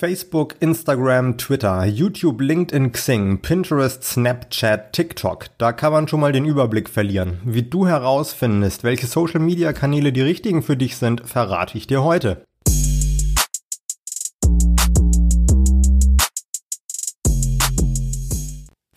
Facebook, Instagram, Twitter, YouTube, LinkedIn, Xing, Pinterest, Snapchat, TikTok. Da kann man schon mal den Überblick verlieren. Wie du herausfindest, welche Social-Media-Kanäle die richtigen für dich sind, verrate ich dir heute.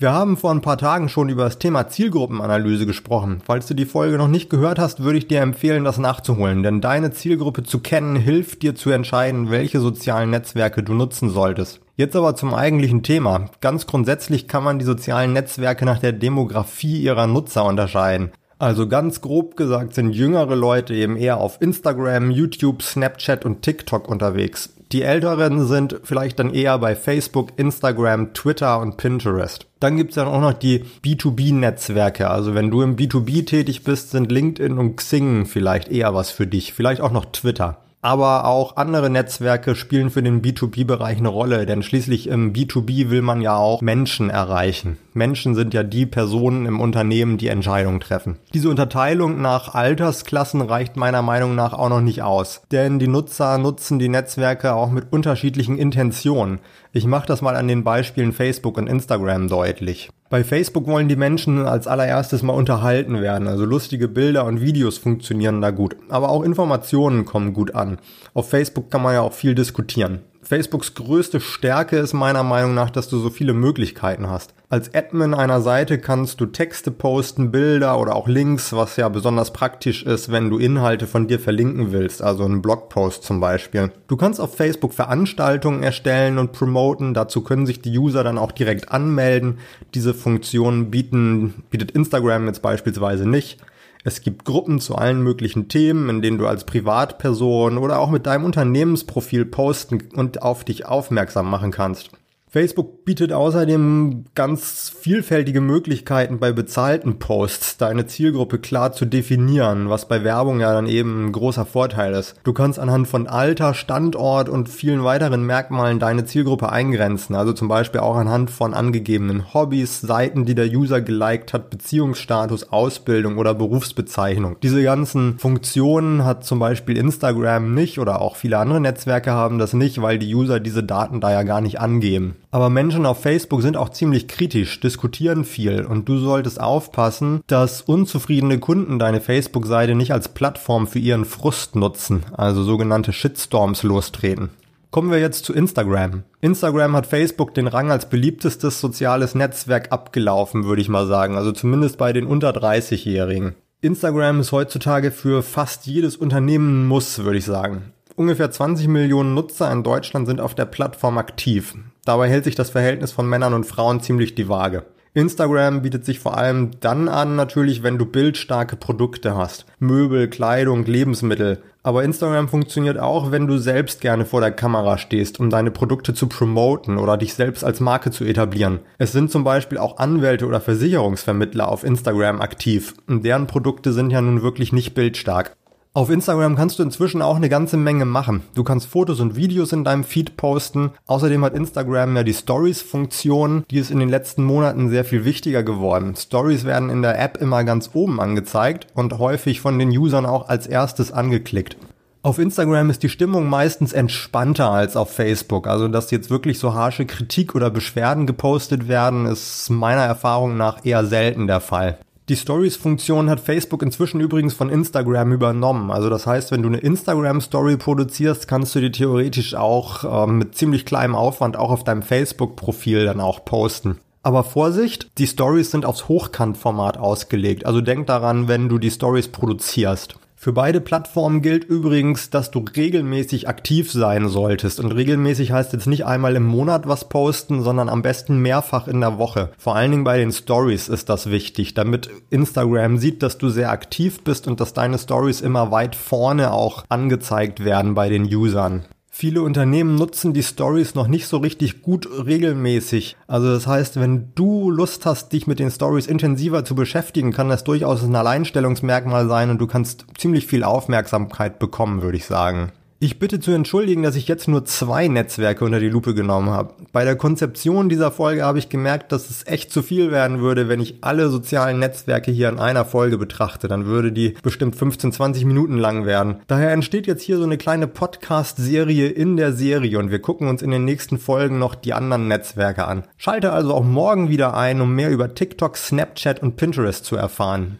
Wir haben vor ein paar Tagen schon über das Thema Zielgruppenanalyse gesprochen. Falls du die Folge noch nicht gehört hast, würde ich dir empfehlen, das nachzuholen, denn deine Zielgruppe zu kennen hilft dir zu entscheiden, welche sozialen Netzwerke du nutzen solltest. Jetzt aber zum eigentlichen Thema. Ganz grundsätzlich kann man die sozialen Netzwerke nach der Demografie ihrer Nutzer unterscheiden. Also ganz grob gesagt sind jüngere Leute eben eher auf Instagram, YouTube, Snapchat und TikTok unterwegs. Die Älteren sind vielleicht dann eher bei Facebook, Instagram, Twitter und Pinterest. Dann gibt's dann auch noch die B2B-Netzwerke. Also wenn du im B2B tätig bist, sind LinkedIn und Xing vielleicht eher was für dich. Vielleicht auch noch Twitter aber auch andere Netzwerke spielen für den B2B-Bereich eine Rolle, denn schließlich im B2B will man ja auch Menschen erreichen. Menschen sind ja die Personen im Unternehmen, die Entscheidungen treffen. Diese Unterteilung nach Altersklassen reicht meiner Meinung nach auch noch nicht aus, denn die Nutzer nutzen die Netzwerke auch mit unterschiedlichen Intentionen. Ich mache das mal an den Beispielen Facebook und Instagram deutlich. Bei Facebook wollen die Menschen als allererstes mal unterhalten werden, also lustige Bilder und Videos funktionieren da gut. Aber auch Informationen kommen gut an. Auf Facebook kann man ja auch viel diskutieren. Facebooks größte Stärke ist meiner Meinung nach, dass du so viele Möglichkeiten hast. Als Admin einer Seite kannst du Texte posten, Bilder oder auch Links, was ja besonders praktisch ist, wenn du Inhalte von dir verlinken willst, also einen Blogpost zum Beispiel. Du kannst auf Facebook Veranstaltungen erstellen und promoten, dazu können sich die User dann auch direkt anmelden. Diese Funktion bieten, bietet Instagram jetzt beispielsweise nicht. Es gibt Gruppen zu allen möglichen Themen, in denen du als Privatperson oder auch mit deinem Unternehmensprofil posten und auf dich aufmerksam machen kannst. Facebook bietet außerdem ganz vielfältige Möglichkeiten bei bezahlten Posts, deine Zielgruppe klar zu definieren, was bei Werbung ja dann eben ein großer Vorteil ist. Du kannst anhand von Alter, Standort und vielen weiteren Merkmalen deine Zielgruppe eingrenzen, also zum Beispiel auch anhand von angegebenen Hobbys, Seiten, die der User geliked hat, Beziehungsstatus, Ausbildung oder Berufsbezeichnung. Diese ganzen Funktionen hat zum Beispiel Instagram nicht oder auch viele andere Netzwerke haben das nicht, weil die User diese Daten da ja gar nicht angeben. Aber Menschen auf Facebook sind auch ziemlich kritisch, diskutieren viel und du solltest aufpassen, dass unzufriedene Kunden deine Facebook-Seite nicht als Plattform für ihren Frust nutzen, also sogenannte Shitstorms lostreten. Kommen wir jetzt zu Instagram. Instagram hat Facebook den Rang als beliebtestes soziales Netzwerk abgelaufen, würde ich mal sagen, also zumindest bei den unter 30-Jährigen. Instagram ist heutzutage für fast jedes Unternehmen ein Muss, würde ich sagen. Ungefähr 20 Millionen Nutzer in Deutschland sind auf der Plattform aktiv. Dabei hält sich das Verhältnis von Männern und Frauen ziemlich die Waage. Instagram bietet sich vor allem dann an, natürlich, wenn du bildstarke Produkte hast. Möbel, Kleidung, Lebensmittel. Aber Instagram funktioniert auch, wenn du selbst gerne vor der Kamera stehst, um deine Produkte zu promoten oder dich selbst als Marke zu etablieren. Es sind zum Beispiel auch Anwälte oder Versicherungsvermittler auf Instagram aktiv. Und deren Produkte sind ja nun wirklich nicht bildstark. Auf Instagram kannst du inzwischen auch eine ganze Menge machen. Du kannst Fotos und Videos in deinem Feed posten. Außerdem hat Instagram ja die Stories-Funktion, die ist in den letzten Monaten sehr viel wichtiger geworden. Stories werden in der App immer ganz oben angezeigt und häufig von den Usern auch als erstes angeklickt. Auf Instagram ist die Stimmung meistens entspannter als auf Facebook. Also, dass jetzt wirklich so harsche Kritik oder Beschwerden gepostet werden, ist meiner Erfahrung nach eher selten der Fall. Die Stories-Funktion hat Facebook inzwischen übrigens von Instagram übernommen. Also das heißt, wenn du eine Instagram-Story produzierst, kannst du die theoretisch auch ähm, mit ziemlich kleinem Aufwand auch auf deinem Facebook-Profil dann auch posten. Aber Vorsicht, die Stories sind aufs Hochkantformat ausgelegt. Also denk daran, wenn du die Stories produzierst. Für beide Plattformen gilt übrigens, dass du regelmäßig aktiv sein solltest. Und regelmäßig heißt jetzt nicht einmal im Monat was posten, sondern am besten mehrfach in der Woche. Vor allen Dingen bei den Stories ist das wichtig, damit Instagram sieht, dass du sehr aktiv bist und dass deine Stories immer weit vorne auch angezeigt werden bei den Usern. Viele Unternehmen nutzen die Stories noch nicht so richtig gut regelmäßig. Also das heißt, wenn du Lust hast, dich mit den Stories intensiver zu beschäftigen, kann das durchaus ein Alleinstellungsmerkmal sein und du kannst ziemlich viel Aufmerksamkeit bekommen, würde ich sagen. Ich bitte zu entschuldigen, dass ich jetzt nur zwei Netzwerke unter die Lupe genommen habe. Bei der Konzeption dieser Folge habe ich gemerkt, dass es echt zu viel werden würde, wenn ich alle sozialen Netzwerke hier in einer Folge betrachte. Dann würde die bestimmt 15, 20 Minuten lang werden. Daher entsteht jetzt hier so eine kleine Podcast-Serie in der Serie und wir gucken uns in den nächsten Folgen noch die anderen Netzwerke an. Schalte also auch morgen wieder ein, um mehr über TikTok, Snapchat und Pinterest zu erfahren.